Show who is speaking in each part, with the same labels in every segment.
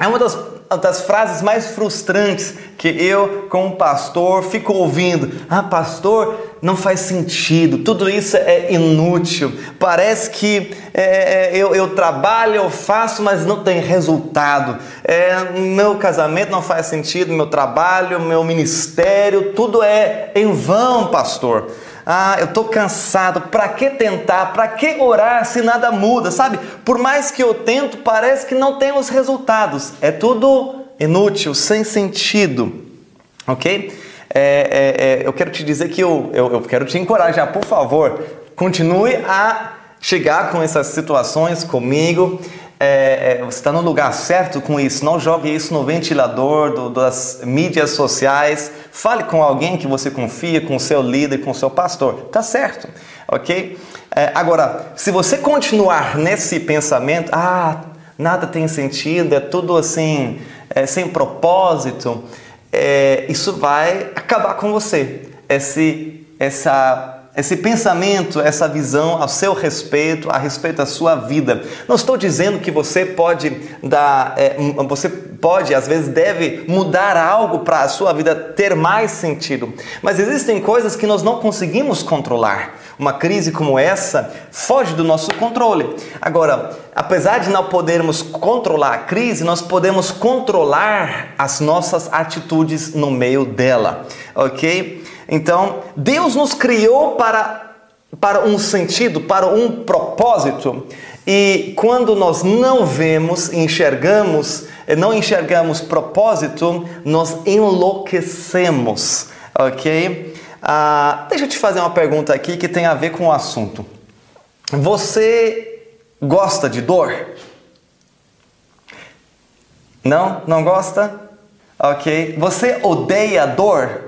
Speaker 1: É uma das, das frases mais frustrantes que eu, como pastor, fico ouvindo. Ah, pastor, não faz sentido, tudo isso é inútil. Parece que é, é, eu, eu, trabalho, eu faço, mas não tem resultado. É, meu casamento não faz sentido, meu trabalho, meu ministério, tudo é em vão, pastor. Ah, eu estou cansado. Para que tentar? Para que orar se nada muda? Sabe? Por mais que eu tento, parece que não tem os resultados. É tudo inútil, sem sentido. Ok? É, é, é, eu quero te dizer que eu, eu, eu quero te encorajar, por favor, continue a chegar com essas situações comigo é, é, você está no lugar certo com isso. Não jogue isso no ventilador do, das mídias sociais. Fale com alguém que você confia, com o seu líder, com o seu pastor. Tá certo, ok? É, agora, se você continuar nesse pensamento, ah, nada tem sentido, é tudo assim, é, sem propósito, é, isso vai acabar com você. Esse, essa esse pensamento, essa visão ao seu respeito, a respeito da sua vida. Não estou dizendo que você pode dar, é, você pode, às vezes deve mudar algo para a sua vida ter mais sentido, mas existem coisas que nós não conseguimos controlar. Uma crise como essa foge do nosso controle. Agora, apesar de não podermos controlar a crise, nós podemos controlar as nossas atitudes no meio dela, ok? Então, Deus nos criou para, para um sentido, para um propósito. E quando nós não vemos, enxergamos, eh, não enxergamos propósito, nós enlouquecemos, ok? Ah, deixa eu te fazer uma pergunta aqui que tem a ver com o assunto. Você gosta de dor? Não? Não gosta? Ok. Você odeia dor?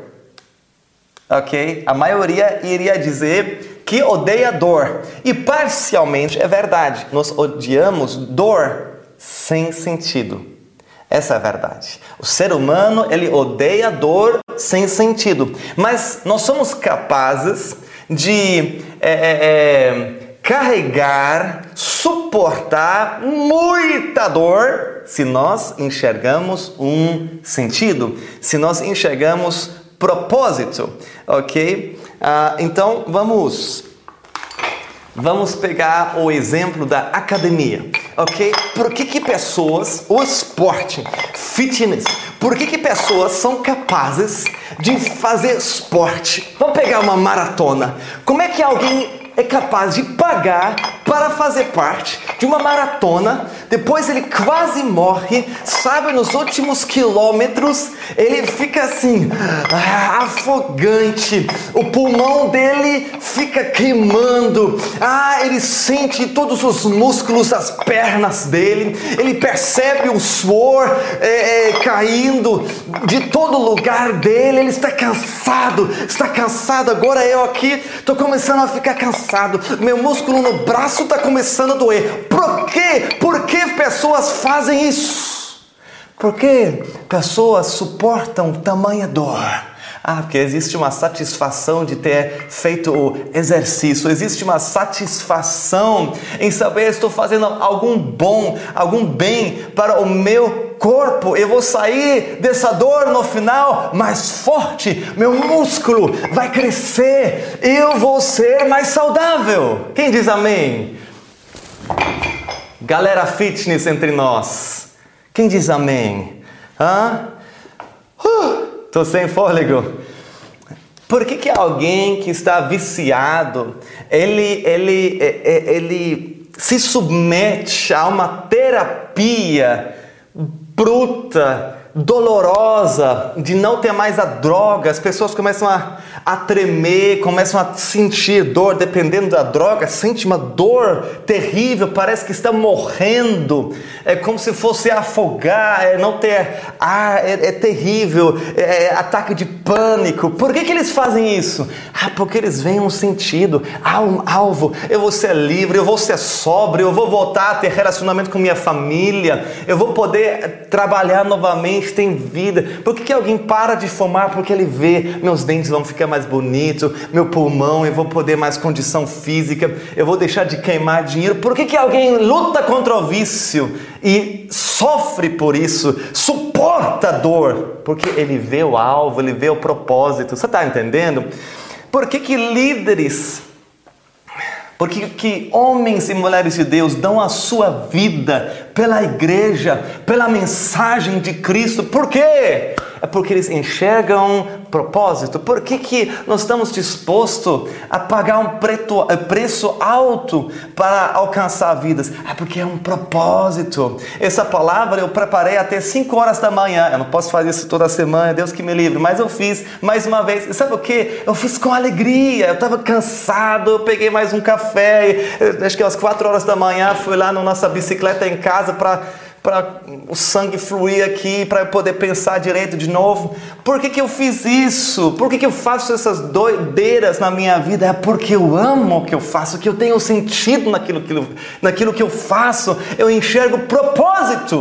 Speaker 1: Ok? A maioria iria dizer que odeia dor. E parcialmente é verdade. Nós odiamos dor sem sentido. Essa é a verdade. O ser humano, ele odeia dor sem sentido. Mas nós somos capazes de é, é, é, carregar, suportar muita dor se nós enxergamos um sentido, se nós enxergamos propósito, ok? Ah, então vamos vamos pegar o exemplo da academia, ok? Por que que pessoas, o esporte, fitness, por que que pessoas são capazes de fazer esporte? Vamos pegar uma maratona. Como é que alguém é capaz de pagar para fazer parte de uma maratona. Depois ele quase morre, sabe? Nos últimos quilômetros ele fica assim, ah, afogante. O pulmão dele fica queimando. Ah, ele sente todos os músculos das pernas dele. Ele percebe o suor é, é, caindo de todo lugar dele. Ele está cansado, está cansado. Agora eu aqui estou começando a ficar cansado cansado, meu músculo no braço está começando a doer. Por quê? Por que pessoas fazem isso? Por que pessoas suportam tamanha dor? Ah, porque existe uma satisfação de ter feito o exercício, existe uma satisfação em saber estou fazendo algum bom, algum bem para o meu corpo. Eu vou sair dessa dor no final mais forte, meu músculo vai crescer, eu vou ser mais saudável. Quem diz amém? Galera fitness entre nós. Quem diz amém? Hã? Uh! Tô sem fôlego. Por que, que alguém que está viciado, ele, ele, é, é, ele se submete a uma terapia bruta, dolorosa, de não ter mais a droga, as pessoas começam a, a tremer, começam a sentir dor, dependendo da droga, sente uma dor terrível, parece que está morrendo, é como se fosse afogar, é não ter ar, é, é terrível, é, é, ataque de pânico. Por que, que eles fazem isso? Ah, porque eles veem um sentido, há um alvo, eu vou ser livre, eu vou ser sóbrio, eu vou voltar a ter relacionamento com minha família, eu vou poder trabalhar novamente realmente tem vida? Por que, que alguém para de fumar porque ele vê meus dentes vão ficar mais bonitos, meu pulmão, eu vou poder mais condição física, eu vou deixar de queimar dinheiro? Por que, que alguém luta contra o vício e sofre por isso, suporta a dor? Porque ele vê o alvo, ele vê o propósito. Você está entendendo? Por que, que líderes porque que homens e mulheres de Deus dão a sua vida pela igreja, pela mensagem de Cristo. Por quê? É porque eles enxergam propósito. Por que, que nós estamos dispostos a pagar um preto, eh, preço alto para alcançar vidas? É porque é um propósito. Essa palavra eu preparei até 5 horas da manhã. Eu não posso fazer isso toda semana, Deus que me livre, mas eu fiz mais uma vez. E sabe o que? Eu fiz com alegria. Eu estava cansado, eu peguei mais um café. Acho que às 4 horas da manhã fui lá na nossa bicicleta em casa para para o sangue fluir aqui, para eu poder pensar direito de novo. Por que, que eu fiz isso? Por que, que eu faço essas doideiras na minha vida? É porque eu amo o que eu faço, que eu tenho sentido naquilo, naquilo, naquilo que eu faço, eu enxergo propósito.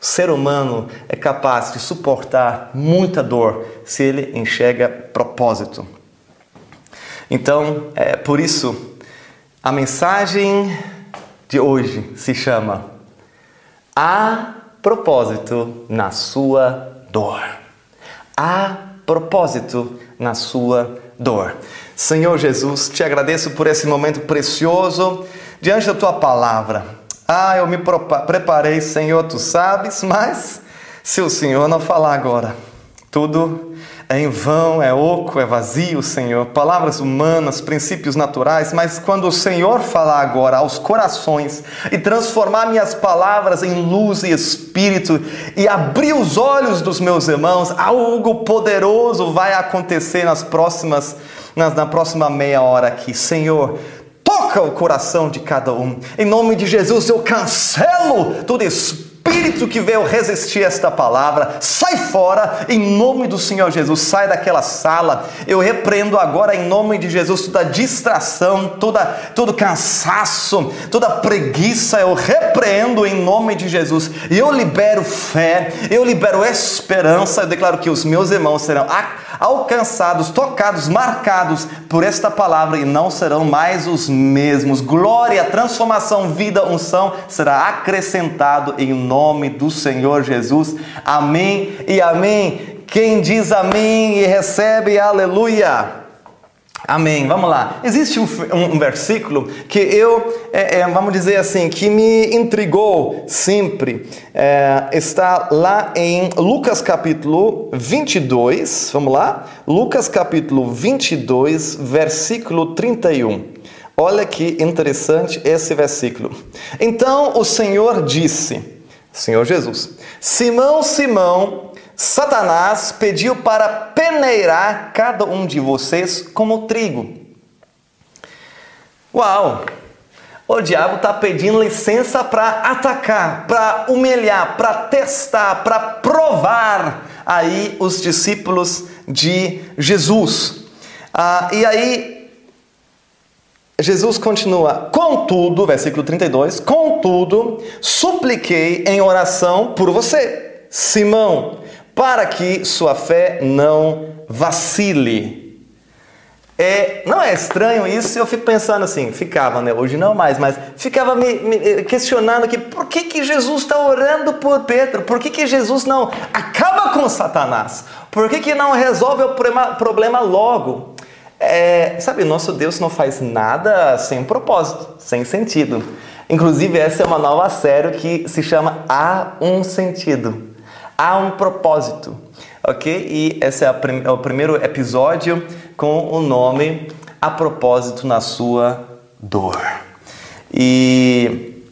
Speaker 1: O ser humano é capaz de suportar muita dor se ele enxerga propósito. Então, é por isso, a mensagem de hoje se chama Há propósito na sua dor. Há propósito na sua dor. Senhor Jesus, te agradeço por esse momento precioso diante da tua palavra. Ah, eu me preparei, Senhor, tu sabes, mas se o Senhor não falar agora, tudo é em vão, é oco, é vazio, Senhor. Palavras humanas, princípios naturais, mas quando o Senhor falar agora aos corações e transformar minhas palavras em luz e espírito e abrir os olhos dos meus irmãos, algo poderoso vai acontecer nas próximas na, na próxima meia hora aqui. Senhor, toca o coração de cada um. Em nome de Jesus, eu cancelo todo espírito espírito que veio resistir esta palavra, sai fora em nome do Senhor Jesus, sai daquela sala. Eu repreendo agora em nome de Jesus toda distração, toda, todo cansaço, toda preguiça. Eu repreendo em nome de Jesus e eu libero fé, eu libero esperança. Eu declaro que os meus irmãos serão alcançados, tocados, marcados por esta palavra e não serão mais os mesmos. Glória, transformação, vida, unção será acrescentado em nome do Senhor Jesus. Amém e amém. Quem diz amém e recebe aleluia. Amém. Vamos lá. Existe um, um, um versículo que eu, é, é, vamos dizer assim, que me intrigou sempre. É, está lá em Lucas capítulo 22. Vamos lá? Lucas capítulo 22, versículo 31. Olha que interessante esse versículo. Então o Senhor disse, Senhor Jesus, Simão, Simão, Satanás pediu para peneirar cada um de vocês como trigo. Uau! O diabo está pedindo licença para atacar, para humilhar, para testar, para provar aí os discípulos de Jesus. Ah, e aí, Jesus continua: Contudo, versículo 32, contudo, supliquei em oração por você, Simão, para que sua fé não vacile. É, não é estranho isso? Eu fico pensando assim, ficava, né? Hoje não mais, mas ficava me, me questionando que por que, que Jesus está orando por Pedro? Por que, que Jesus não acaba com Satanás? Por que, que não resolve o problema, problema logo? É, sabe, nosso Deus não faz nada sem propósito, sem sentido. Inclusive, essa é uma nova série que se chama Há um Sentido há um propósito, ok? E esse é, é o primeiro episódio com o nome A Propósito na Sua Dor. E,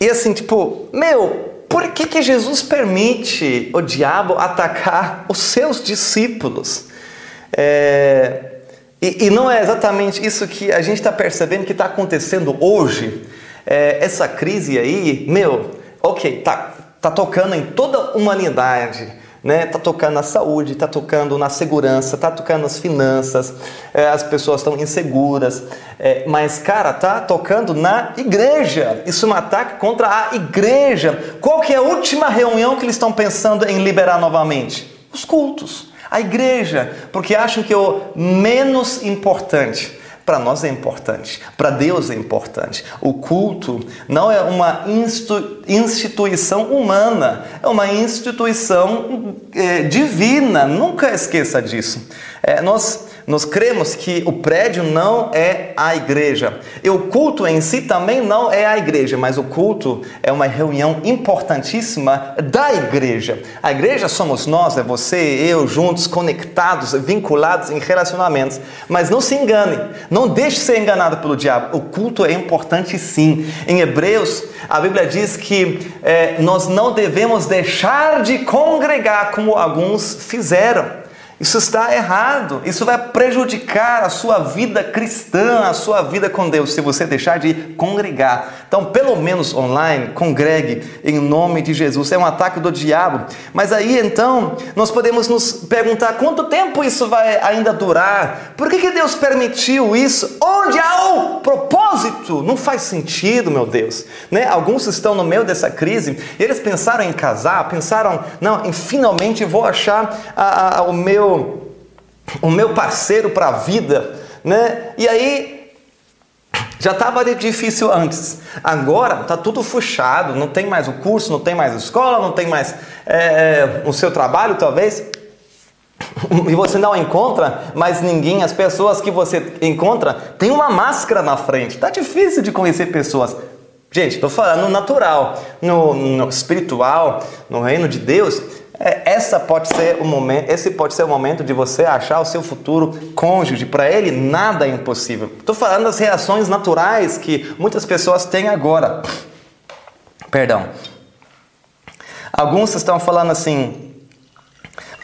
Speaker 1: e assim, tipo, meu, por que, que Jesus permite o diabo atacar os seus discípulos? É, e, e, não é exatamente isso que a gente está percebendo que está acontecendo hoje. É, essa crise aí, meu, ok, tá, está tocando em toda a humanidade. né? Tá tocando na saúde, tá tocando na segurança, tá tocando nas finanças, é, as pessoas estão inseguras, é, mas cara, tá tocando na igreja. Isso é um ataque contra a igreja. Qual que é a última reunião que eles estão pensando em liberar novamente? Os cultos, a igreja, porque acham que é o menos importante. Para nós é importante, para Deus é importante. O culto não é uma instituição humana, é uma instituição é, divina. Nunca esqueça disso. É, nós nós cremos que o prédio não é a igreja. E o culto em si também não é a igreja, mas o culto é uma reunião importantíssima da igreja. A igreja somos nós, é você e eu juntos, conectados, vinculados em relacionamentos. Mas não se engane, não deixe ser enganado pelo diabo. O culto é importante sim. Em Hebreus, a Bíblia diz que é, nós não devemos deixar de congregar como alguns fizeram. Isso está errado. Isso vai prejudicar a sua vida cristã, a sua vida com Deus, se você deixar de congregar. Então, pelo menos online, congregue em nome de Jesus. É um ataque do diabo. Mas aí então, nós podemos nos perguntar quanto tempo isso vai ainda durar? Por que, que Deus permitiu isso? Onde há o propósito? Não faz sentido, meu Deus. Né? Alguns estão no meio dessa crise e eles pensaram em casar, pensaram, não, em finalmente vou achar a, a, o meu o meu parceiro para a vida, né? E aí já estava difícil antes. Agora está tudo fechado, não tem mais o curso, não tem mais escola, não tem mais é, o seu trabalho, talvez. E você não encontra mais ninguém, as pessoas que você encontra tem uma máscara na frente. Tá difícil de conhecer pessoas. Gente, estou falando natural, no, no espiritual, no reino de Deus. É, essa pode ser o momento, esse pode ser o momento de você achar o seu futuro cônjuge. Para ele, nada é impossível. Estou falando das reações naturais que muitas pessoas têm agora. Perdão. Alguns estão falando assim: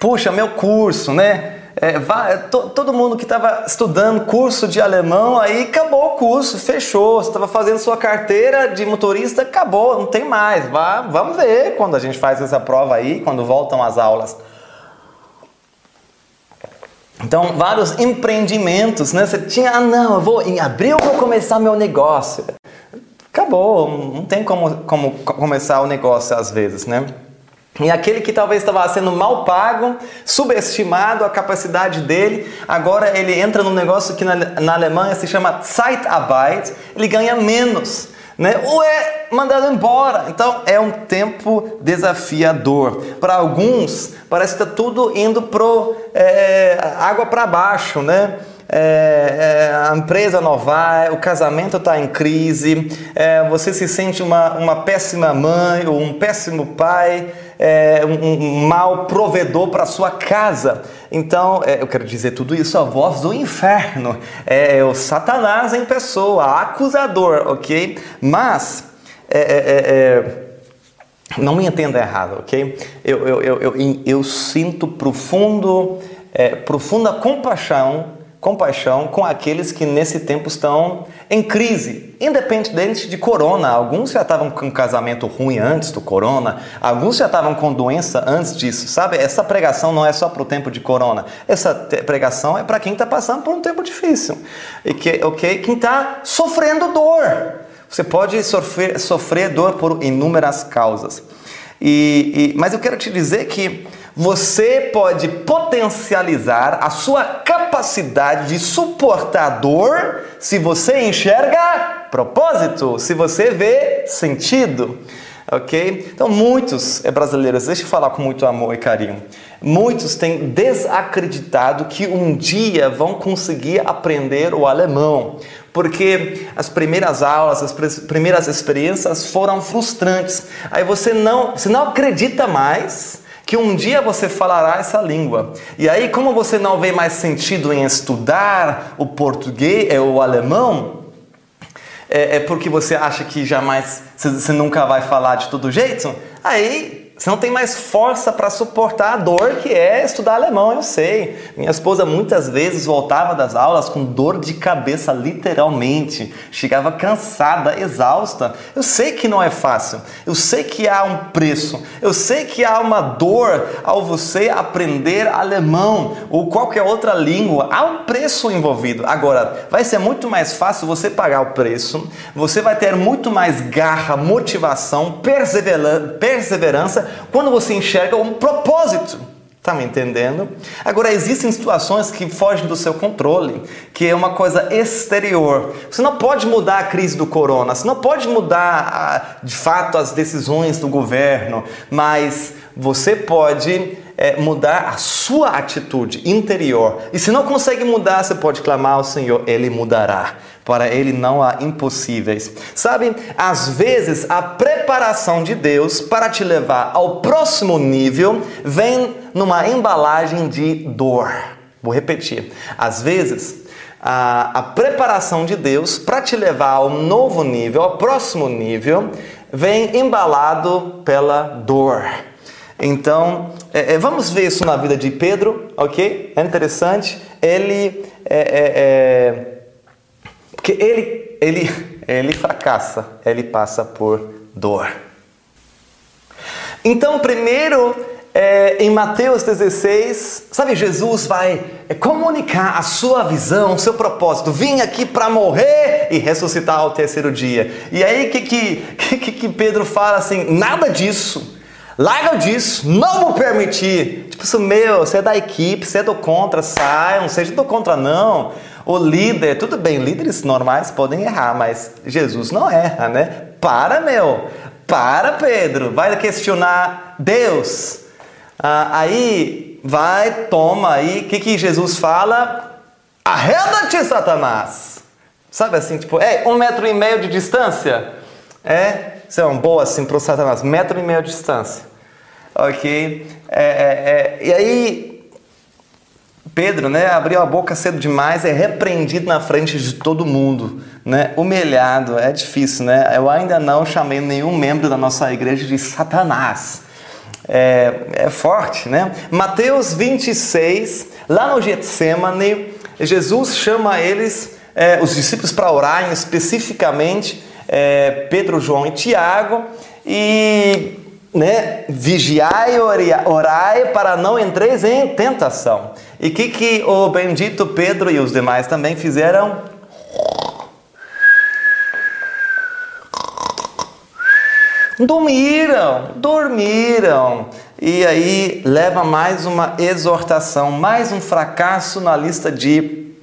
Speaker 1: puxa, meu curso, né? É, vai, to, todo mundo que estava estudando curso de alemão, aí acabou o curso, fechou. Você estava fazendo sua carteira de motorista, acabou, não tem mais. Vá, vamos ver quando a gente faz essa prova aí, quando voltam as aulas. Então, vários empreendimentos, né? Você tinha, ah, não, eu vou, em abril vou começar meu negócio. Acabou, não tem como, como começar o negócio às vezes, né? E aquele que talvez estava sendo mal pago, subestimado a capacidade dele, agora ele entra num negócio que na, na Alemanha se chama Zeitarbeit, ele ganha menos, né? ou é mandado embora. Então é um tempo desafiador. Para alguns, parece que está tudo indo pro é, água para baixo, né? É, é, a empresa não vai, o casamento está em crise, é, você se sente uma, uma péssima mãe ou um péssimo pai, é, um, um mau provedor para sua casa. Então, é, eu quero dizer tudo isso a voz do inferno, é, é o Satanás em pessoa, acusador, ok? Mas, é, é, não me entenda errado, ok? Eu, eu, eu, eu, eu sinto profundo, profunda compaixão compaixão com aqueles que nesse tempo estão em crise, independente de corona. Alguns já estavam com casamento ruim antes do corona, alguns já estavam com doença antes disso, sabe? Essa pregação não é só para o tempo de corona, essa pregação é para quem está passando por um tempo difícil, e que, ok? Quem está sofrendo dor. Você pode sofrer, sofrer dor por inúmeras causas. E, e, mas eu quero te dizer que você pode potencializar a sua capacidade de suportar dor se você enxerga propósito, se você vê sentido. Ok? Então, muitos é, brasileiros, deixa eu falar com muito amor e carinho. Muitos têm desacreditado que um dia vão conseguir aprender o alemão, porque as primeiras aulas, as primeiras experiências foram frustrantes. Aí você não, você não acredita mais que um dia você falará essa língua. E aí, como você não vê mais sentido em estudar o português, é o alemão, é, é porque você acha que jamais, você nunca vai falar de todo jeito, aí Você não tem mais força para suportar a dor que é estudar alemão, eu sei. Minha esposa muitas vezes voltava das aulas com dor de cabeça, literalmente. Chegava cansada, exausta. Eu sei que não é fácil. Eu sei que há um preço. Eu sei que há uma dor ao você aprender alemão ou qualquer outra língua. Há um preço envolvido. Agora, vai ser muito mais fácil você pagar o preço. Você vai ter muito mais garra, motivação, perseverança quando você enxerga um propósito. Tá me entendendo? Agora, existem situações que fogem do seu controle, que é uma coisa exterior. Você não pode mudar a crise do corona, você não pode mudar, de fato, as decisões do governo, mas você pode é, mudar a sua atitude interior. E se não consegue mudar, você pode clamar ao Senhor, Ele mudará. Para Ele não há impossíveis. Sabe, às vezes a preparação de Deus para te levar ao próximo nível vem numa embalagem de dor. Vou repetir. Às vezes a, a preparação de Deus para te levar ao novo nível, ao próximo nível, vem embalado pela dor. Então, é, é, vamos ver isso na vida de Pedro, ok? É interessante. Ele é, é, é porque ele, ele, ele fracassa, ele passa por dor. Então, primeiro, é, em Mateus 16, sabe, Jesus vai comunicar a sua visão, o seu propósito. Vim aqui para morrer e ressuscitar ao terceiro dia. E aí que, que, que, que Pedro fala assim: nada disso. Larga disso, não vou permitir. Tipo, isso, meu, você é da equipe, você é do contra, sai, não seja do contra, não. O líder, tudo bem, líderes normais podem errar, mas Jesus não erra, né? Para, meu! Para, Pedro! Vai questionar Deus. Ah, aí, vai, toma aí. O que, que Jesus fala? Arreda-te, Satanás! Sabe assim, tipo, é um metro e meio de distância? É, isso é um boa assim para o Satanás, metro e meio de distância. Ok? É, é, é, e aí, Pedro, né, abriu a boca cedo demais, é repreendido na frente de todo mundo, né, humilhado, é difícil, né? Eu ainda não chamei nenhum membro da nossa igreja de Satanás. É, é forte, né? Mateus 26, lá no Getsemane, Jesus chama eles, é, os discípulos, para orarem especificamente, é, Pedro, João e Tiago, e né, vigiai e orai para não entreis em tentação. E o que, que o bendito Pedro e os demais também fizeram? Dormiram, dormiram. E aí leva mais uma exortação, mais um fracasso na lista de,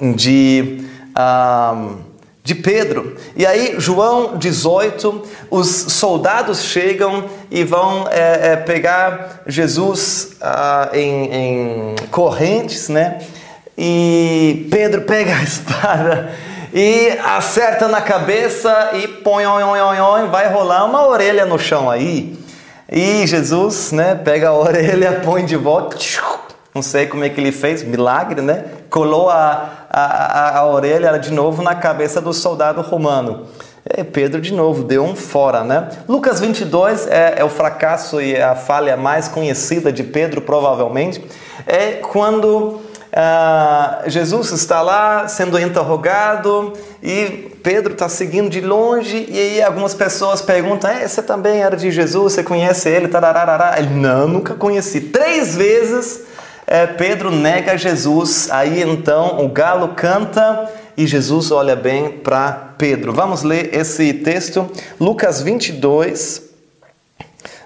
Speaker 1: de um, de Pedro. E aí, João 18, os soldados chegam e vão é, é, pegar Jesus ah, em, em correntes, né? E Pedro pega a espada e acerta na cabeça e põe, oi, oi, oi, vai rolar uma orelha no chão aí. E Jesus, né, pega a orelha, põe de volta, não sei como é que ele fez, milagre, né? Colou a, a, a, a orelha de novo na cabeça do soldado romano. E Pedro de novo deu um fora, né? Lucas 22 é, é o fracasso e a falha mais conhecida de Pedro, provavelmente. É quando ah, Jesus está lá sendo interrogado e Pedro está seguindo de longe e aí algumas pessoas perguntam: é, você também era de Jesus? Você conhece ele? Tarararara. Ele não, nunca conheci. Três vezes é, Pedro nega Jesus, aí então o galo canta e Jesus olha bem para Pedro. Vamos ler esse texto, Lucas 22,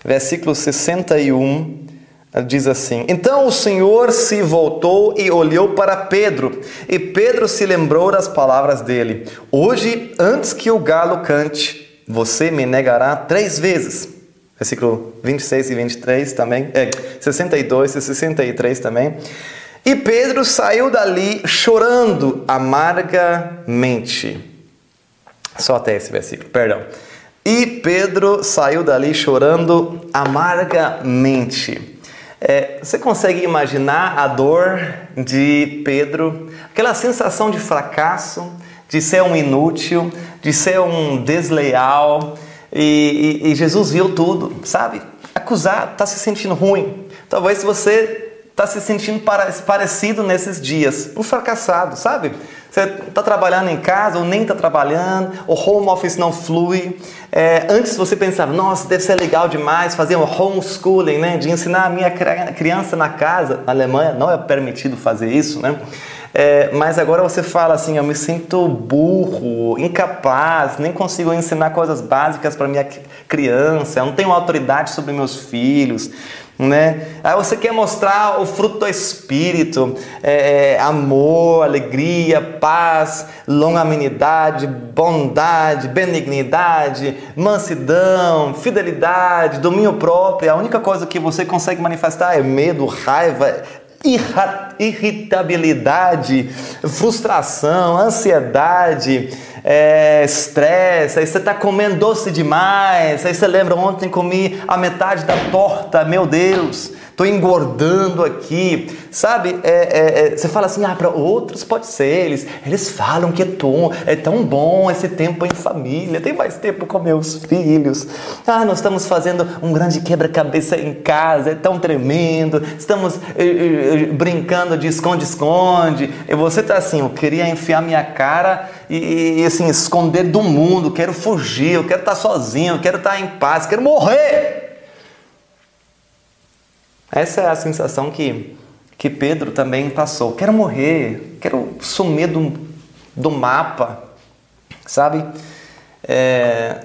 Speaker 1: versículo 61. Diz assim: Então o Senhor se voltou e olhou para Pedro, e Pedro se lembrou das palavras dele: Hoje, antes que o galo cante, você me negará três vezes versículo 26 e 23 também, é, 62 e 63 também. E Pedro saiu dali chorando amargamente. Só até esse versículo, perdão. E Pedro saiu dali chorando amargamente. É, você consegue imaginar a dor de Pedro? Aquela sensação de fracasso, de ser um inútil, de ser um desleal, e, e, e Jesus viu tudo, sabe? Acusado, está se sentindo ruim. Talvez você está se sentindo parecido nesses dias, um fracassado, sabe? Você está trabalhando em casa ou nem está trabalhando, o home office não flui. É, antes você pensava, nossa, deve ser legal demais fazer um homeschooling, né? De ensinar a minha criança na casa. Na Alemanha não é permitido fazer isso, né? É, mas agora você fala assim, eu me sinto burro, incapaz, nem consigo ensinar coisas básicas para minha criança, eu não tenho autoridade sobre meus filhos né? Aí você quer mostrar o fruto do Espírito, é, é, amor, alegria, paz, longanimidade, bondade, benignidade, mansidão, fidelidade, domínio próprio. A única coisa que você consegue manifestar é medo, raiva, irritabilidade, frustração, ansiedade, é, estresse, aí você está comendo doce demais, aí você lembra ontem comi a metade da torta, meu Deus estou engordando aqui, sabe? É, é, é, você fala assim, ah, para outros pode ser, eles, eles falam que é tão, é tão bom esse tempo em família, tem mais tempo com meus filhos. Ah, nós estamos fazendo um grande quebra-cabeça em casa, é tão tremendo, estamos eh, eh, brincando de esconde-esconde, e você está assim, eu queria enfiar minha cara e, e, assim, esconder do mundo, quero fugir, eu quero estar tá sozinho, eu quero estar tá em paz, quero morrer. Essa é a sensação que, que Pedro também passou. Quero morrer, quero sumir do, do mapa, sabe? É,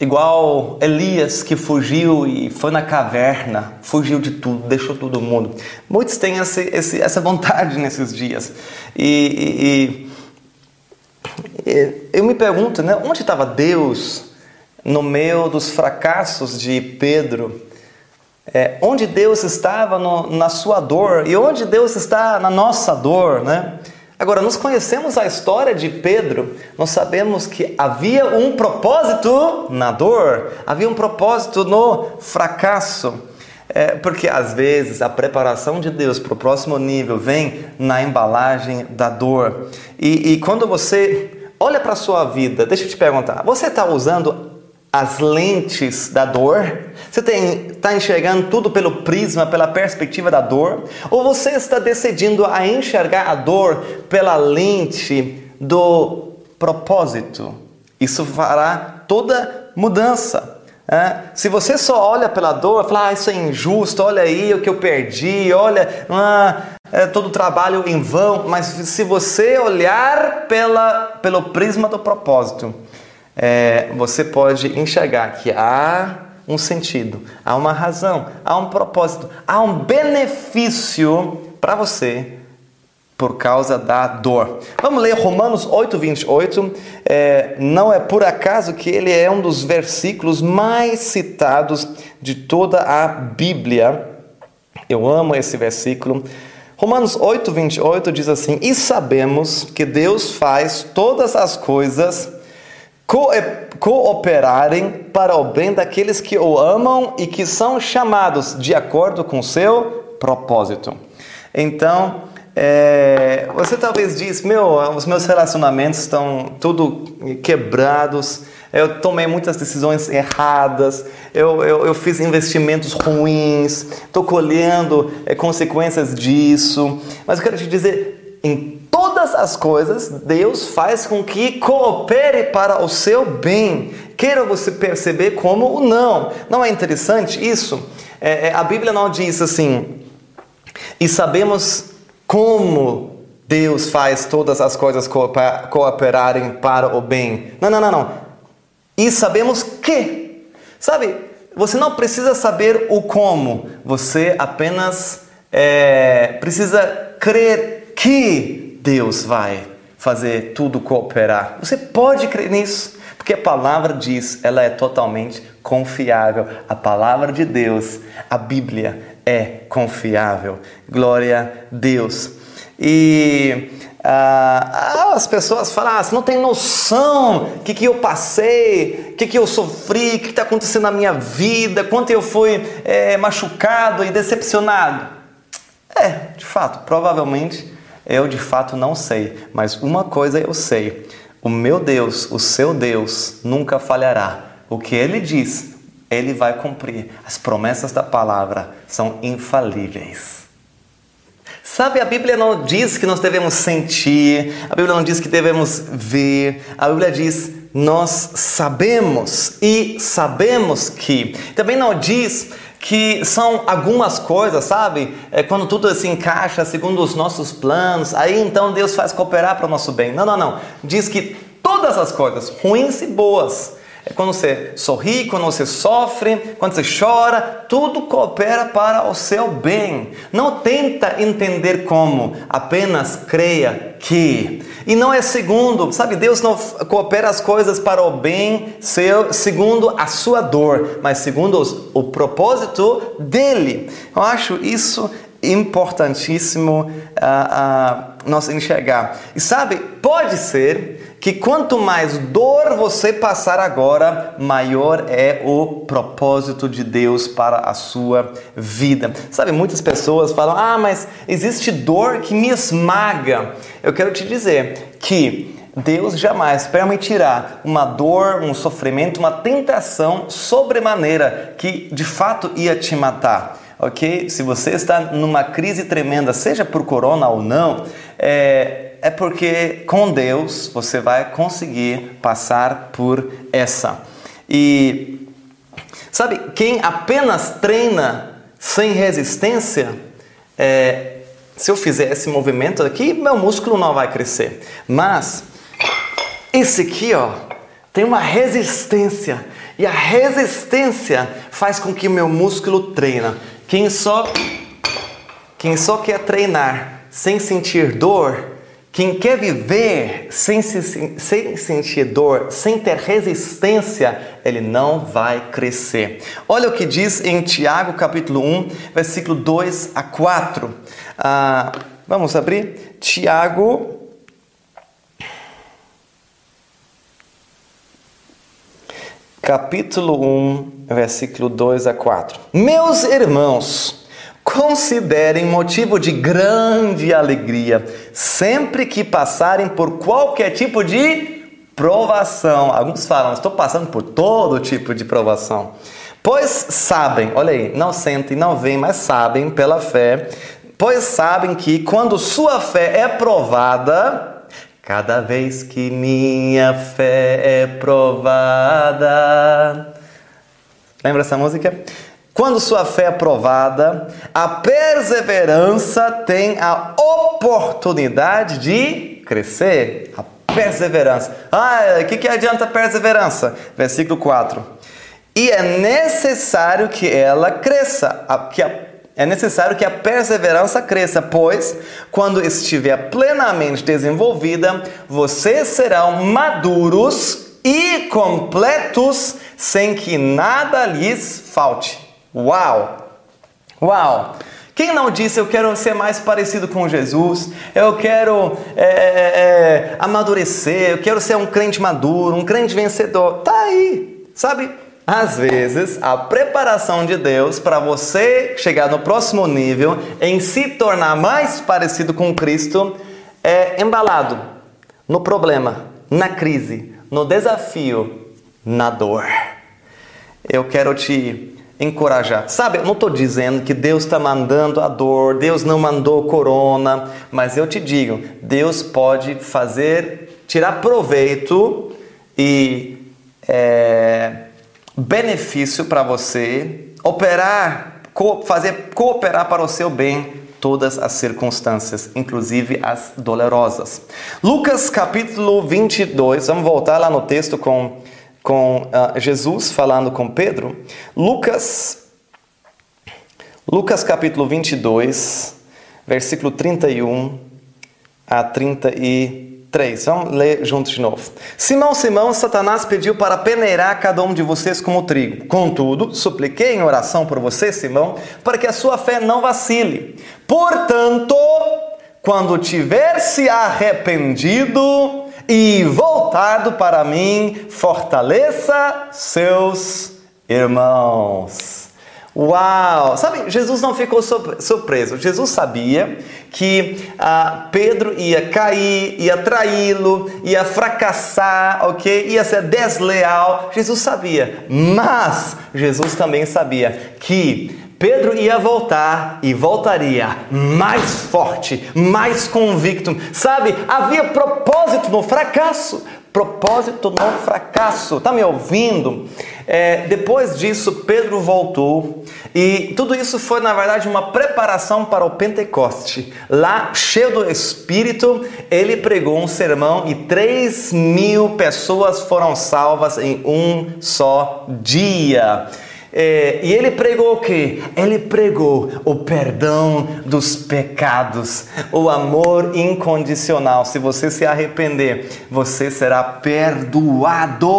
Speaker 1: igual Elias que fugiu e foi na caverna, fugiu de tudo, deixou todo mundo. Muitos têm esse, esse, essa vontade nesses dias. E, e, e eu me pergunto, né, onde estava Deus no meio dos fracassos de Pedro? É, onde Deus estava no, na sua dor e onde Deus está na nossa dor, né? Agora, nós conhecemos a história de Pedro, nós sabemos que havia um propósito na dor, havia um propósito no fracasso. É, porque às vezes a preparação de Deus para o próximo nível vem na embalagem da dor. E, e quando você olha para a sua vida, deixa eu te perguntar, você está usando as lentes da dor? Você está enxergando tudo pelo prisma, pela perspectiva da dor? Ou você está decidindo a enxergar a dor pela lente do propósito? Isso fará toda mudança. É? Se você só olha pela dor, fala, ah, isso é injusto, olha aí o que eu perdi, olha, ah, é todo o trabalho em vão, mas se você olhar pela, pelo prisma do propósito, é, você pode enxergar que há um sentido, há uma razão, há um propósito, há um benefício para você por causa da dor. Vamos ler Romanos 8, 28. É, não é por acaso que ele é um dos versículos mais citados de toda a Bíblia. Eu amo esse versículo. Romanos 8, 28 diz assim: E sabemos que Deus faz todas as coisas cooperarem para o bem daqueles que o amam e que são chamados de acordo com seu propósito. Então, é, você talvez diz, meu, os meus relacionamentos estão tudo quebrados, eu tomei muitas decisões erradas, eu, eu, eu fiz investimentos ruins, estou colhendo é, consequências disso. Mas eu quero te dizer, em todas as coisas, Deus faz com que coopere para o seu bem, queira você perceber como ou não. Não é interessante isso? É, é, a Bíblia não diz assim, e sabemos como Deus faz todas as coisas cooperarem para o bem. Não, não, não, não. E sabemos que. Sabe, você não precisa saber o como, você apenas é, precisa crer que Deus vai fazer tudo cooperar. Você pode crer nisso, porque a palavra diz, ela é totalmente confiável. A palavra de Deus, a Bíblia é confiável. Glória a Deus. E ah, as pessoas falam, ah, você não tem noção do que, que eu passei, o que, que eu sofri, o que está acontecendo na minha vida, quanto eu fui é, machucado e decepcionado. É, de fato, provavelmente eu de fato não sei, mas uma coisa eu sei: o meu Deus, o seu Deus, nunca falhará. O que ele diz Ele vai cumprir. As promessas da palavra são infalíveis. Sabe, a Bíblia não diz que nós devemos sentir, a Bíblia não diz que devemos ver, a Bíblia diz nós sabemos e sabemos que. Também não diz que são algumas coisas, sabe? É quando tudo se encaixa segundo os nossos planos, aí então Deus faz cooperar para o nosso bem. Não, não, não. Diz que todas as coisas, ruins e boas, é quando você sorri, quando você sofre, quando você chora, tudo coopera para o seu bem. Não tenta entender como, apenas creia que. E não é segundo, sabe, Deus não coopera as coisas para o bem seu, segundo a sua dor, mas segundo os, o propósito dele. Eu acho isso importantíssimo uh, uh, nós enxergar. E sabe, pode ser que quanto mais dor você passar agora, maior é o propósito de Deus para a sua vida. Sabe, muitas pessoas falam: ah, mas existe dor que me esmaga. Eu quero te dizer que Deus jamais permitirá uma dor, um sofrimento, uma tentação sobremaneira que de fato ia te matar ok? Se você está numa crise tremenda, seja por corona ou não, é, é porque com Deus você vai conseguir passar por essa. E sabe, quem apenas treina sem resistência, é, se eu fizer esse movimento aqui, meu músculo não vai crescer. Mas esse aqui, ó, tem uma resistência. E a resistência faz com que meu músculo treina. Quem só, quem só quer treinar sem sentir dor, quem quer viver sem, sem sentir dor, sem ter resistência, ele não vai crescer. Olha o que diz em Tiago capítulo 1, versículo 2 a 4. Ah, vamos abrir? Tiago capítulo 1, versículo 2 a 4. Meus irmãos, considerem motivo de grande alegria sempre que passarem por qualquer tipo de provação. Alguns falam, estou passando por todo tipo de provação. Pois sabem, olha aí, não sentem, não veem, mas sabem pela fé, pois sabem que quando sua fé é provada, Cada vez que minha fé é provada. Lembra essa música? Quando sua fé é provada, a perseverança tem a oportunidade de crescer. A perseverança. Ah, o que, que adianta perseverança? Versículo 4. E é necessário que ela cresça, que a é necessário que a perseverança cresça, pois, quando estiver plenamente desenvolvida, vocês serão maduros e completos, sem que nada lhes falte. Uau! Uau! Quem não disse eu quero ser mais parecido com Jesus, eu quero é, é, é amadurecer, eu quero ser um crente maduro, um crente vencedor? Tá aí, sabe? Às vezes, a preparação de Deus para você chegar no próximo nível, em se tornar mais parecido com Cristo, é embalado no problema, na crise, no desafio, na dor. Eu quero te encorajar. Sabe, eu não estou dizendo que Deus está mandando a dor, Deus não mandou corona, mas eu te digo, Deus pode fazer, tirar proveito e é, benefício para você, operar, fazer cooperar para o seu bem todas as circunstâncias, inclusive as dolorosas. Lucas capítulo 22, vamos voltar lá no texto com, com uh, Jesus falando com Pedro. Lucas, Lucas capítulo 22, versículo 31 a 33. 3. Vamos ler juntos de novo. Simão, Simão, Satanás pediu para peneirar cada um de vocês como trigo. Contudo, supliquei em oração por você, Simão, para que a sua fé não vacile. Portanto, quando tiver se arrependido e voltado para mim, fortaleça seus irmãos. Uau! Sabe, Jesus não ficou surpreso. Jesus sabia que ah, Pedro ia cair, ia traí-lo, ia fracassar, ok? Ia ser desleal. Jesus sabia. Mas Jesus também sabia que Pedro ia voltar e voltaria mais forte, mais convicto. Sabe, havia propósito no fracasso. Propósito no fracasso. Tá me ouvindo? É, depois disso, Pedro voltou e tudo isso foi, na verdade, uma preparação para o Pentecoste. Lá, cheio do Espírito, ele pregou um sermão e 3 mil pessoas foram salvas em um só dia. É, e ele pregou o que? Ele pregou o perdão dos pecados, o amor incondicional. Se você se arrepender, você será perdoado.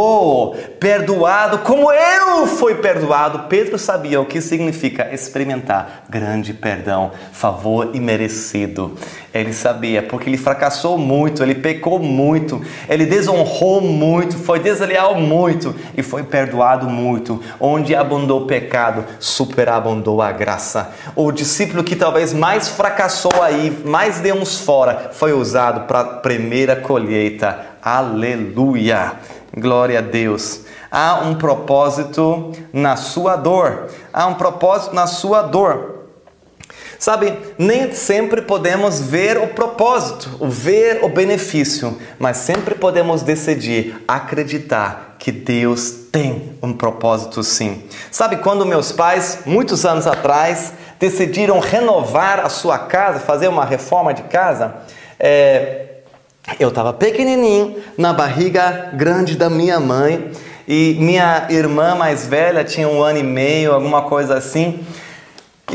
Speaker 1: Perdoado como eu fui perdoado. Pedro sabia o que significa experimentar grande perdão, favor imerecido. Ele sabia, porque ele fracassou muito, ele pecou muito, ele desonrou muito, foi desleal muito e foi perdoado muito. Onde abundou o pecado, superabundou a graça. O discípulo que talvez mais fracassou aí, mais deu uns fora, foi usado para a primeira colheita. Aleluia! Glória a Deus. Há um propósito na sua dor. Há um propósito na sua dor. Sabe, nem sempre podemos ver o propósito, ver o benefício, mas sempre podemos decidir acreditar que Deus tem um propósito sim. Sabe quando meus pais, muitos anos atrás, decidiram renovar a sua casa, fazer uma reforma de casa? É, eu estava pequenininho na barriga grande da minha mãe e minha irmã mais velha tinha um ano e meio, alguma coisa assim.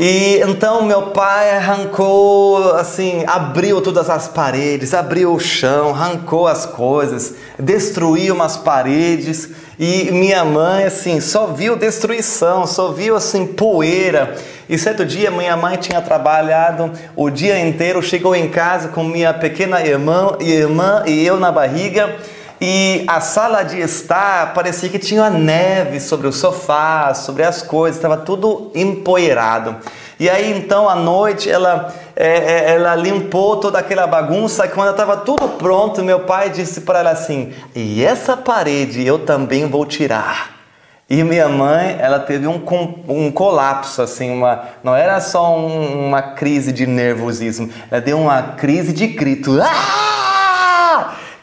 Speaker 1: E então meu pai arrancou, assim, abriu todas as paredes, abriu o chão, arrancou as coisas, destruiu umas paredes. E minha mãe, assim, só viu destruição, só viu, assim, poeira. E certo dia minha mãe tinha trabalhado o dia inteiro, chegou em casa com minha pequena irmã, irmã e eu na barriga e a sala de estar parecia que tinha neve sobre o sofá, sobre as coisas, estava tudo empoeirado. E aí então à noite ela, é, é ela limpou toda aquela bagunça e quando estava tudo pronto, meu pai disse para ela assim: E essa parede eu também vou tirar. E minha mãe, ela teve um, um colapso, assim, uma, não era só um, uma crise de nervosismo, ela deu uma crise de grito. Ah!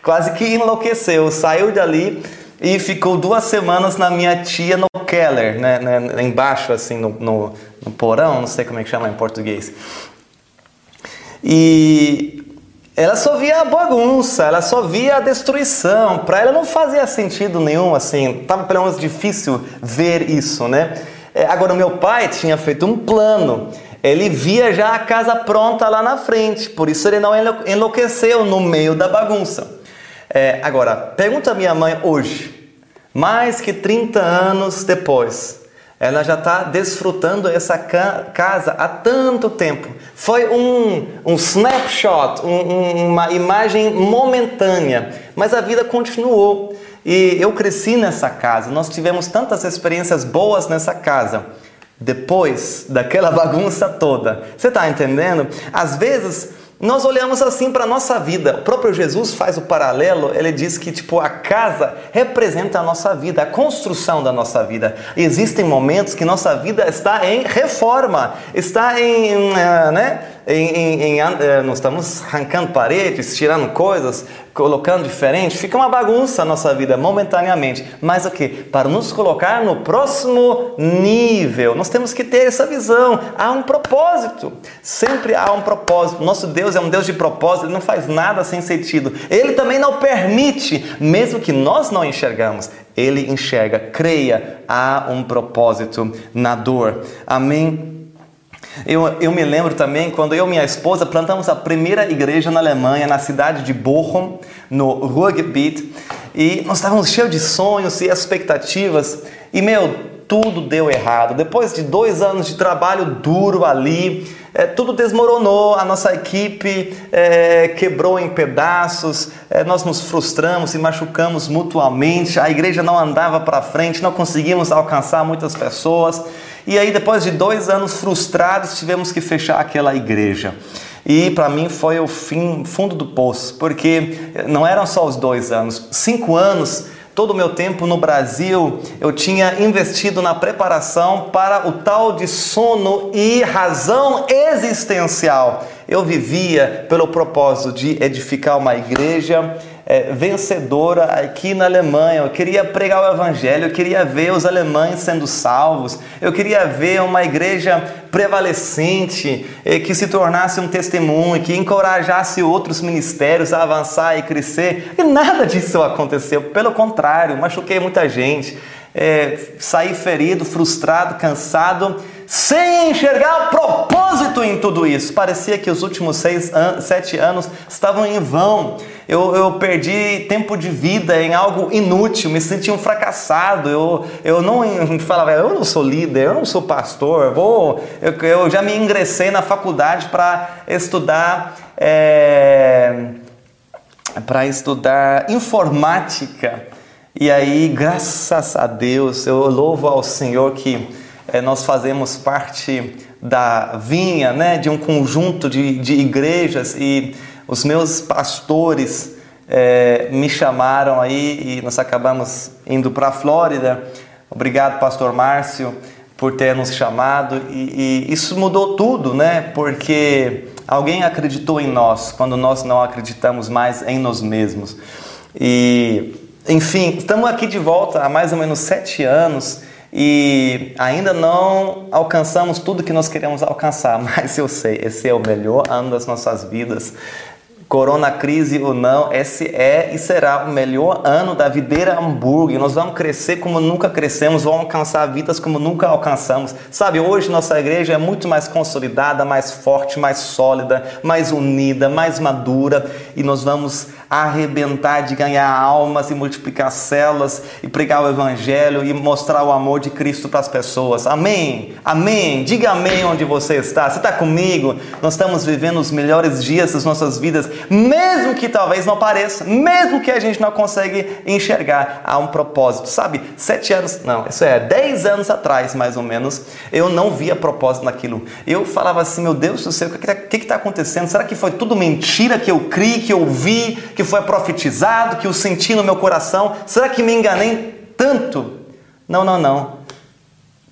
Speaker 1: Quase que enlouqueceu, saiu dali e ficou duas semanas na minha tia no Keller, né, né embaixo, assim, no, no, no, porão, não sei como é que chama em português. E ela só via a bagunça, ela só via a destruição. Para ela não fazia sentido nenhum, assim, tava pelo menos difícil ver isso, né? É, agora, meu pai tinha feito um plano. Ele via já a casa pronta lá na frente, por isso ele não enlouqueceu no meio da bagunça. É, agora, pergunta a minha mãe hoje, mais que 30 anos depois, ela já está desfrutando essa ca casa há tanto tempo. Foi um, um snapshot, um, uma imagem momentânea, mas a vida continuou. E eu cresci nessa casa, nós tivemos tantas experiências boas nessa casa. Depois daquela bagunça toda. Você está entendendo? Às vezes nós olhamos assim para a nossa vida. O próprio Jesus faz o paralelo, ele diz que tipo a casa representa a nossa vida, a construção da nossa vida. Existem momentos que nossa vida está em reforma, está em, uh, né? Em, em, em, uh, nós estamos arrancando paredes, tirando coisas, colocando diferente, fica uma bagunça a nossa vida momentaneamente. Mas o que? Para nos colocar no próximo nível, nós temos que ter essa visão. Há um propósito. Sempre há um propósito. Nosso Deus é um Deus de propósito, ele não faz nada sem sentido. Ele também não permite, mesmo que nós não enxergamos. Ele enxerga, creia, há um propósito na dor. Amém. Eu, eu me lembro também quando eu e minha esposa plantamos a primeira igreja na Alemanha, na cidade de Bochum, no Ruhrgebiet, e nós estávamos cheios de sonhos e expectativas. E meu, tudo deu errado. Depois de dois anos de trabalho duro ali, é, tudo desmoronou, a nossa equipe é, quebrou em pedaços, é, nós nos frustramos e machucamos mutuamente, a igreja não andava para frente, não conseguimos alcançar muitas pessoas. E aí, depois de dois anos frustrados, tivemos que fechar aquela igreja. E para mim foi o fim, fundo do poço, porque não eram só os dois anos, cinco anos todo o meu tempo no Brasil, eu tinha investido na preparação para o tal de sono e razão existencial. Eu vivia pelo propósito de edificar uma igreja é, vencedora aqui na Alemanha. Eu queria pregar o Evangelho, eu queria ver os alemães sendo salvos, eu queria ver uma igreja prevalecente é, que se tornasse um testemunho, que encorajasse outros ministérios a avançar e crescer. E nada disso aconteceu, pelo contrário, machuquei muita gente. É, saí ferido, frustrado, cansado sem enxergar o propósito em tudo isso. Parecia que os últimos seis, an sete anos estavam em vão. Eu, eu, perdi tempo de vida em algo inútil, me sentia um fracassado. Eu, eu não falava, eu não sou líder, eu não sou pastor, eu, vou, eu, eu já me ingressei na faculdade para estudar. É, para estudar informática. E aí, graças a Deus, eu louvo ao Senhor que é, nós fazemos parte da vinha, né, de um conjunto de, de igrejas e os meus pastores é, me chamaram aí e nós acabamos indo para a Flórida. Obrigado, Pastor Márcio, por ter nos chamado e, e isso mudou tudo, né? Porque alguém acreditou em nós quando nós não acreditamos mais em nós mesmos. E, enfim, estamos aqui de volta há mais ou menos sete anos e ainda não alcançamos tudo que nós queremos alcançar, mas eu sei, esse é o melhor ano das nossas vidas. Corona crise ou não, esse é e será o melhor ano da videira hambúrguer. Nós vamos crescer como nunca crescemos, vamos alcançar vidas como nunca alcançamos. Sabe, hoje nossa igreja é muito mais consolidada, mais forte, mais sólida, mais unida, mais madura e nós vamos arrebentar de ganhar almas e multiplicar células e pregar o evangelho e mostrar o amor de Cristo para as pessoas. Amém? Amém? Diga amém onde você está. Você está comigo? Nós estamos vivendo os melhores dias das nossas vidas, mesmo que talvez não pareça, mesmo que a gente não consegue enxergar. Há um propósito, sabe? Sete anos, não, isso é dez anos atrás, mais ou menos, eu não via propósito naquilo. Eu falava assim, meu Deus do céu, o que está tá acontecendo? Será que foi tudo mentira que eu criei, que eu vi? Que foi profetizado, que eu senti no meu coração. Será que me enganei tanto? Não, não, não.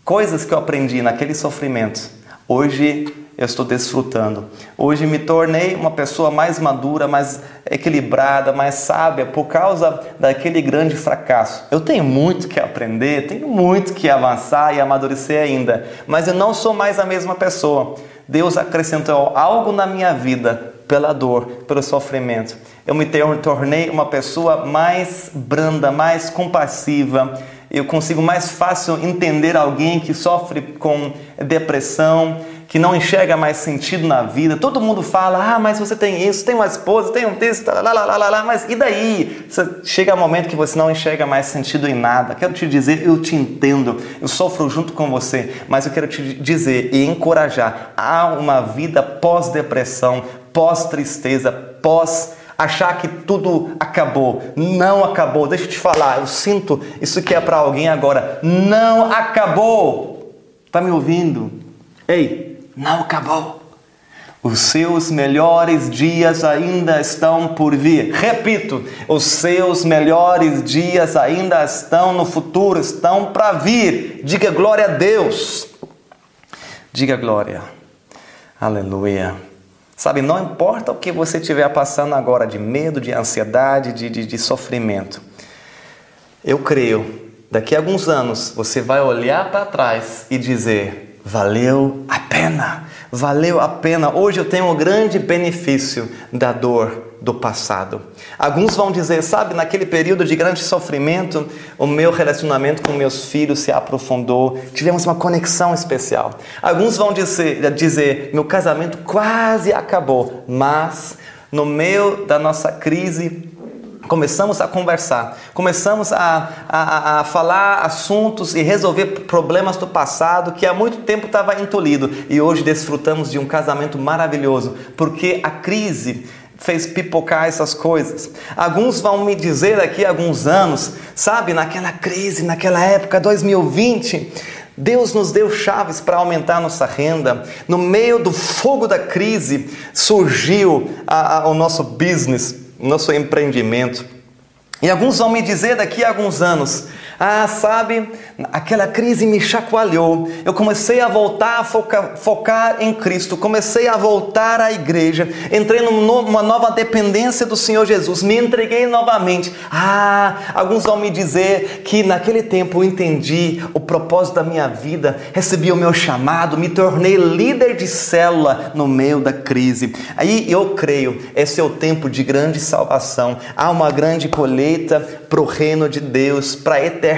Speaker 1: Coisas que eu aprendi naquele sofrimento, hoje eu estou desfrutando. Hoje me tornei uma pessoa mais madura, mais equilibrada, mais sábia por causa daquele grande fracasso. Eu tenho muito que aprender, tenho muito que avançar e amadurecer ainda, mas eu não sou mais a mesma pessoa. Deus acrescentou algo na minha vida pela dor, pelo sofrimento. Eu me tornei uma pessoa mais branda, mais compassiva. Eu consigo mais fácil entender alguém que sofre com depressão, que não enxerga mais sentido na vida. Todo mundo fala: "Ah, mas você tem isso, tem uma esposa, tem um texto, lá, lá, lá, lá, lá, mas e daí?" Você chega um momento que você não enxerga mais sentido em nada. Quero te dizer, eu te entendo. Eu sofro junto com você, mas eu quero te dizer e encorajar: há uma vida pós-depressão, pós-tristeza, pós achar que tudo acabou. Não acabou. Deixa eu te falar, eu sinto isso que é para alguém agora. Não acabou. Tá me ouvindo? Ei, não acabou. Os seus melhores dias ainda estão por vir. Repito, os seus melhores dias ainda estão no futuro, estão para vir. Diga glória a Deus. Diga glória. Aleluia. Sabe, não importa o que você estiver passando agora de medo, de ansiedade, de, de, de sofrimento. Eu creio, daqui a alguns anos você vai olhar para trás e dizer: valeu a pena, valeu a pena. Hoje eu tenho um grande benefício da dor do passado. Alguns vão dizer, sabe, naquele período de grande sofrimento, o meu relacionamento com meus filhos se aprofundou, tivemos uma conexão especial. Alguns vão dizer, dizer meu casamento quase acabou, mas no meio da nossa crise Começamos a conversar, começamos a, a, a, falar assuntos e resolver problemas do passado que há muito tempo estava entolido e hoje desfrutamos de um casamento maravilhoso porque a crise fez pipocar essas coisas. Alguns vão me dizer daqui a alguns anos, sabe, naquela crise, naquela época, 2020, Deus nos deu chaves para aumentar nossa renda. No meio do fogo da crise surgiu a, o nosso business nosso empreendimento. E alguns vão me dizer daqui a alguns anos: ah, sabe, aquela crise me chacoalhou. Eu comecei a voltar a focar, focar em Cristo, comecei a voltar à igreja, entrei numa nova dependência do Senhor Jesus, me entreguei novamente. Ah, alguns vão me dizer que naquele tempo eu entendi o propósito da minha vida, recebi o meu chamado, me tornei líder de célula no meio da crise. Aí eu creio, esse é o tempo de grande salvação. Há uma grande colheita para o reino de Deus, para a eternidade.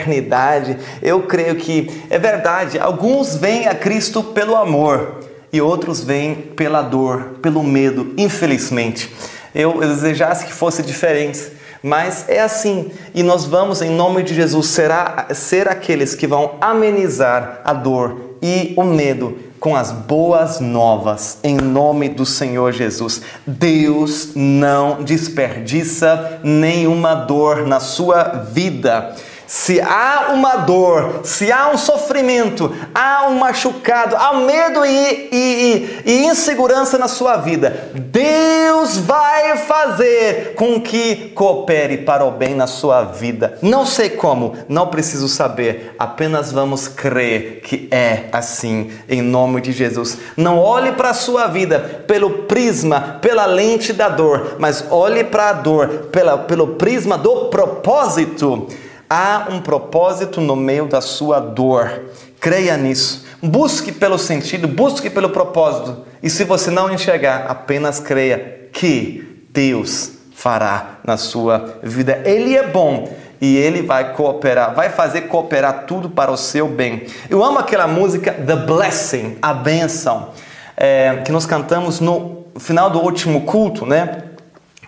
Speaker 1: Eu creio que é verdade, alguns vêm a Cristo pelo amor e outros vêm pela dor, pelo medo, infelizmente. Eu, eu desejasse que fosse diferente, mas é assim. E nós vamos, em nome de Jesus, será, ser aqueles que vão amenizar a dor e o medo com as boas novas em nome do Senhor Jesus. Deus não desperdiça nenhuma dor na sua vida. Se há uma dor, se há um sofrimento, há um machucado, há medo e, e, e, insegurança na sua vida, Deus vai fazer com que coopere para o bem na sua vida. Não sei como, não preciso saber, apenas vamos crer que é assim, em nome de Jesus. Não olhe para a sua vida pelo prisma, pela lente da dor, mas olhe para a dor pela, pelo prisma do propósito. Há um propósito no meio da sua dor. Creia nisso. Busque pelo sentido, busque pelo propósito. E se você não enxergar, apenas creia que Deus fará na sua vida. Ele é bom e ele vai cooperar, vai fazer cooperar tudo para o seu bem. Eu amo aquela música The Blessing, a bênção, é, que nós cantamos no final do último culto, né?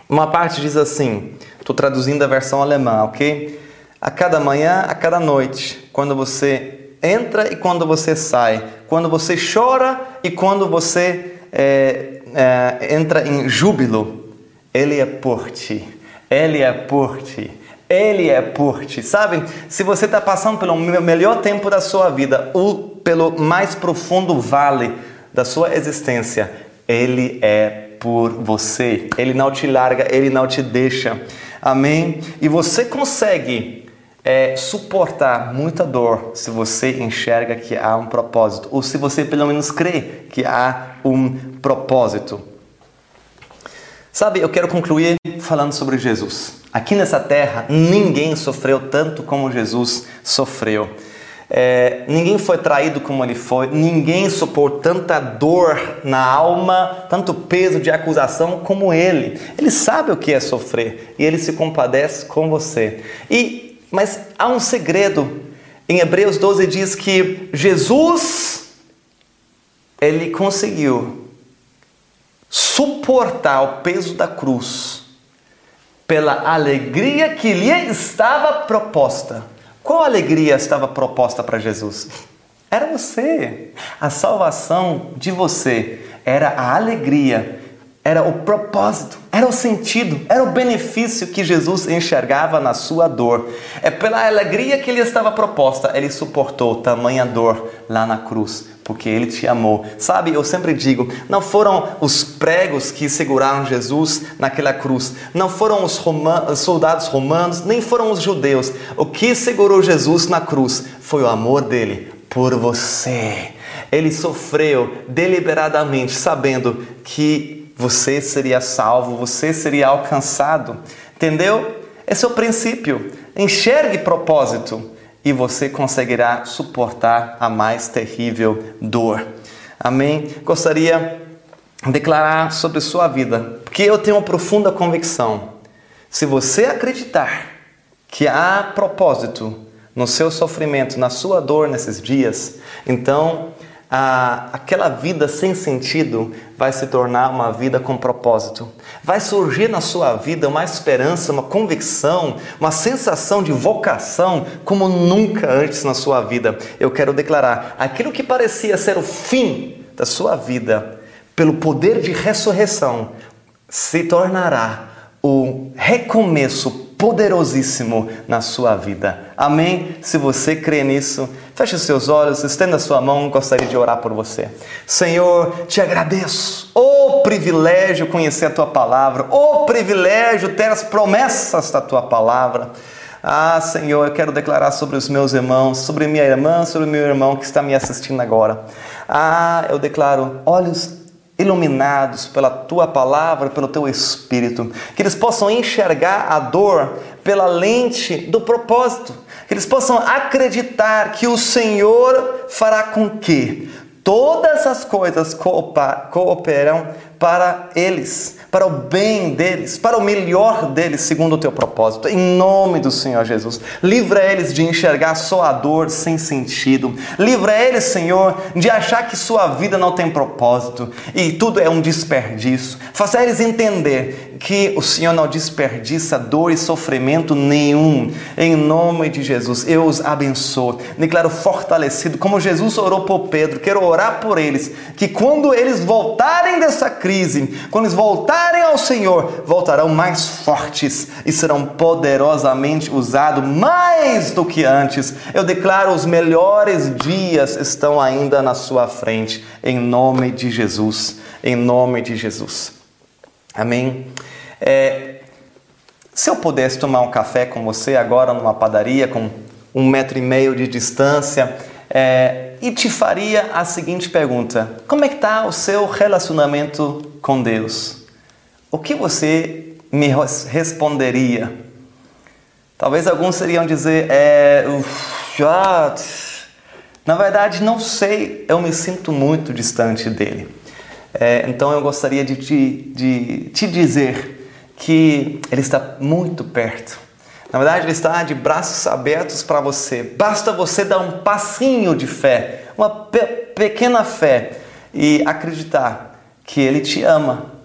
Speaker 1: Uma parte diz assim, estou traduzindo a versão alemã, ok? A cada manhã, a cada noite, quando você entra e quando você sai, quando você chora e quando você é, é, entra em júbilo, Ele é por ti, Ele é por ti. Ele é por ti. Sabe, se você está passando pelo melhor tempo da sua vida ou pelo mais profundo vale da sua existência, Ele é por você. Ele não te larga, Ele não te deixa. Amém? E você consegue é, suportar muita dor se você enxerga que há um propósito, ou se você pelo menos crê que há um propósito. Sabe, eu quero concluir falando sobre Jesus. Aqui nessa terra, ninguém sofreu tanto como Jesus sofreu. É, ninguém foi traído como ele foi, ninguém suportou tanta dor na alma, tanto peso de acusação como ele. Ele sabe o que é sofrer e ele se compadece com você. E mas há um segredo. Em Hebreus 12 diz que Jesus ele conseguiu suportar o peso da cruz pela alegria que lhe estava proposta. Qual alegria estava proposta para Jesus? Era você. A salvação de você era a alegria era o propósito, era o sentido, era o benefício que Jesus enxergava na sua dor. É pela alegria que lhe estava proposta, ele suportou tamanha dor lá na cruz, porque ele te amou. Sabe, eu sempre digo, não foram os pregos que seguraram Jesus naquela cruz, não foram os soldados romanos, nem foram os judeus. O que segurou Jesus na cruz foi o amor dele por você. Ele sofreu deliberadamente, sabendo que você seria salvo, você seria alcançado. Entendeu? Esse é o princípio. Enxergue propósito e você conseguirá suportar a mais terrível dor. Amém? Gostaria de declarar sobre sua vida, porque eu tenho uma profunda convicção. Se você acreditar que há propósito no seu sofrimento, na sua dor nesses dias, então aquela vida sem sentido vai se tornar uma vida com propósito. Vai surgir na sua vida uma esperança, uma convicção, uma sensação de vocação como nunca antes na sua vida. Eu quero declarar: aquilo que parecia ser o fim da sua vida, pelo poder de ressurreição, se tornará o recomeço poderosíssimo na sua vida. Amém? Se você crê nisso, feche os seus olhos, estenda a sua mão, gostaria de orar por você. Senhor, te agradeço. O privilégio conhecer a tua palavra, o privilégio ter as promessas da tua palavra. Ah, Senhor, eu quero declarar sobre os meus irmãos, sobre minha irmã, sobre meu irmão que está me assistindo agora. Ah, eu declaro olhos iluminados pela tua palavra, pelo teu espírito, que eles possam enxergar a dor pela lente do propósito, que eles possam acreditar que o Senhor fará com que todas as coisas cooperam para eles para o bem deles, para o melhor deles, segundo o teu propósito. Em nome do Senhor Jesus. Livra eles de enxergar só a dor sem sentido. Livra eles, Senhor, de achar que sua vida não tem propósito e tudo é um desperdício. Faça eles entender que o Senhor não desperdiça dor e sofrimento nenhum. Em nome de Jesus, eu os abençoo. Declaro fortalecido, como Jesus orou por Pedro. Quero orar por eles, que quando eles voltarem dessa crise, quando eles voltarem voltarem ao Senhor, voltarão mais fortes e serão poderosamente usados mais do que antes. Eu declaro: os melhores dias estão ainda na sua frente, em nome de Jesus. Em nome de Jesus. Amém. É, se eu pudesse tomar um café com você agora numa padaria com um metro e meio de distância, é, e te faria a seguinte pergunta: Como é que está o seu relacionamento com Deus? o que você me responderia? Talvez alguns seriam dizer, é, já, na verdade não sei, eu me sinto muito distante dele. É, então eu gostaria de te, de te dizer que ele está muito perto. Na verdade, ele está de braços abertos para você. Basta você dar um passinho de fé, uma pe pequena fé e acreditar que ele te ama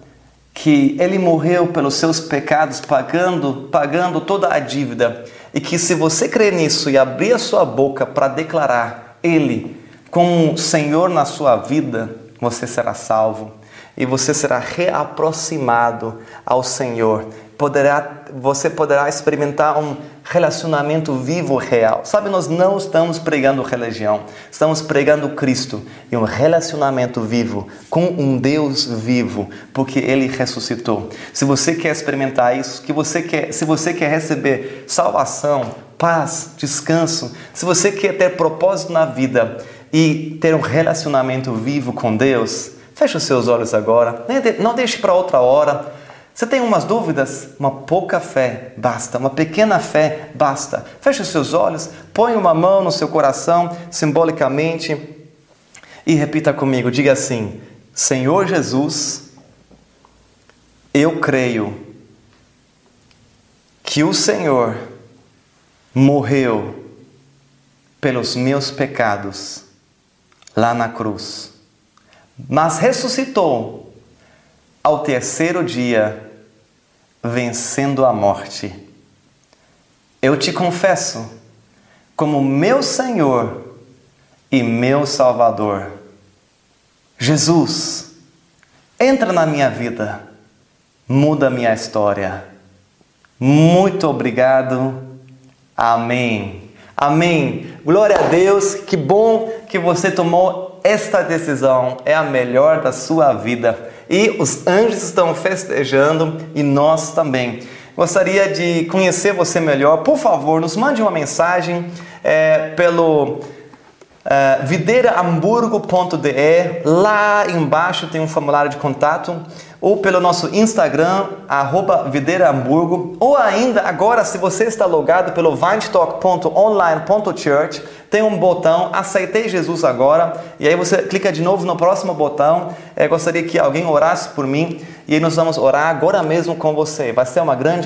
Speaker 1: que ele morreu pelos seus pecados, pagando, pagando toda a dívida, e que se você crer nisso e abrir a sua boca para declarar ele como Senhor na sua vida, você será salvo. E você será reaproximado ao Senhor. Poderá, você poderá experimentar um relacionamento vivo, real. Sabe, nós não estamos pregando religião, estamos pregando Cristo e um relacionamento vivo com um Deus vivo, porque Ele ressuscitou. Se você quer experimentar isso, que você quer, se você quer receber salvação, paz, descanso, se você quer ter propósito na vida e ter um relacionamento vivo com Deus, feche os seus olhos agora, não deixe para outra hora. Você tem umas dúvidas? Uma pouca fé basta, uma pequena fé basta. Feche os seus olhos, põe uma mão no seu coração, simbolicamente, e repita comigo: diga assim, Senhor Jesus, eu creio que o Senhor morreu pelos meus pecados lá na cruz, mas ressuscitou ao terceiro dia vencendo a morte. Eu te confesso como meu Senhor e meu Salvador. Jesus, entra na minha vida, muda minha história. Muito obrigado. Amém. Amém. Glória a Deus. Que bom que você tomou esta decisão. É a melhor da sua vida e os anjos estão festejando e nós também. Gostaria de conhecer você melhor. Por favor, nos mande uma mensagem é, pelo é, videirahamburgo.de. Lá embaixo tem um formulário de contato ou pelo nosso Instagram, arroba ou ainda agora, se você está logado pelo vinetalk.online.church, tem um botão Aceitei Jesus agora, e aí você clica de novo no próximo botão. É, gostaria que alguém orasse por mim, e aí nós vamos orar agora mesmo com você. Vai ser uma grande